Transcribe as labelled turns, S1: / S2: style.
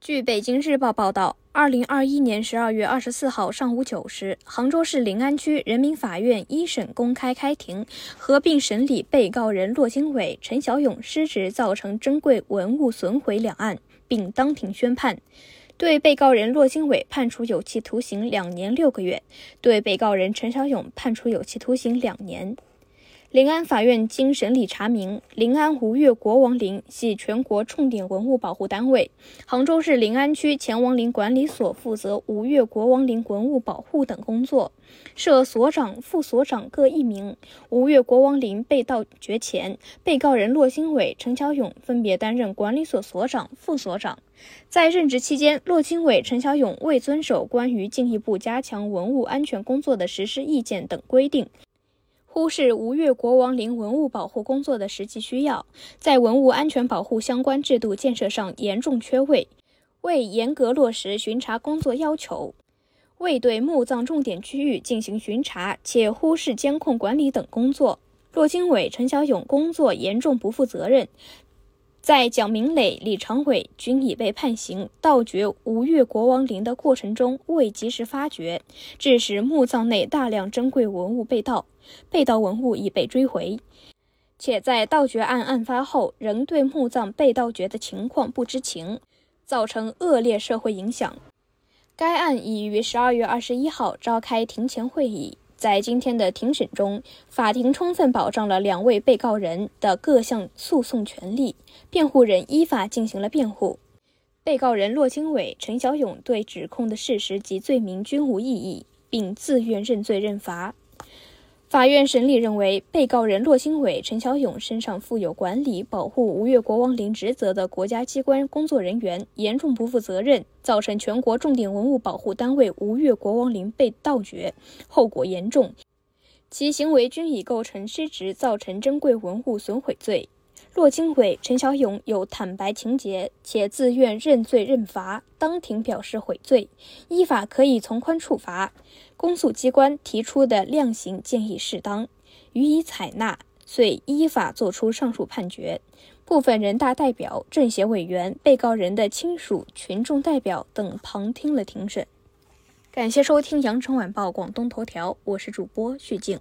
S1: 据北京日报报道，二零二一年十二月二十四号上午九时，杭州市临安区人民法院一审公开开庭，合并审理被告人骆经纬、陈小勇失职造成珍贵文物损毁两案，并当庭宣判，对被告人骆经纬判处有期徒刑两年六个月，对被告人陈小勇判处有期徒刑两年。临安法院经审理查明，临安吴越国王陵系全国重点文物保护单位，杭州市临安区前王陵管理所负责吴越国王陵文物保护等工作，设所长、副所长各一名。吴越国王陵被盗掘前，被告人骆新伟、陈小勇分别担任管理所所长、副所长，在任职期间，骆经纬、陈小勇未遵守关于进一步加强文物安全工作的实施意见等规定。忽视吴越国王陵文物保护工作的实际需要，在文物安全保护相关制度建设上严重缺位，未严格落实巡查工作要求，未对墓葬重点区域进行巡查，且忽视监控管理等工作。骆经纬、陈小勇工作严重不负责任。在蒋明磊、李长伟均已被判刑盗掘吴越国王陵的过程中未及时发觉，致使墓葬内大量珍贵文物被盗，被盗文物已被追回，且在盗掘案案发后仍对墓葬被盗掘的情况不知情，造成恶劣社会影响。该案已于十二月二十一号召开庭前会议。在今天的庭审中，法庭充分保障了两位被告人的各项诉讼权利，辩护人依法进行了辩护。被告人骆经纬、陈小勇对指控的事实及罪名均无异议，并自愿认罪认罚。法院审理认为，被告人骆新伟、陈小勇身上负有管理、保护吴越国王陵职责的国家机关工作人员严重不负责任，造成全国重点文物保护单位吴越国王陵被盗掘，后果严重，其行为均已构成失职造成珍贵文物损毁罪。骆经纬、陈小勇有坦白情节，且自愿认罪认罚，当庭表示悔罪，依法可以从宽处罚。公诉机关提出的量刑建议适当，予以采纳，遂依法作出上述判决。部分人大代表、政协委员、被告人的亲属、群众代表等旁听了庭审。感谢收听羊城晚报广东头条，我是主播徐静。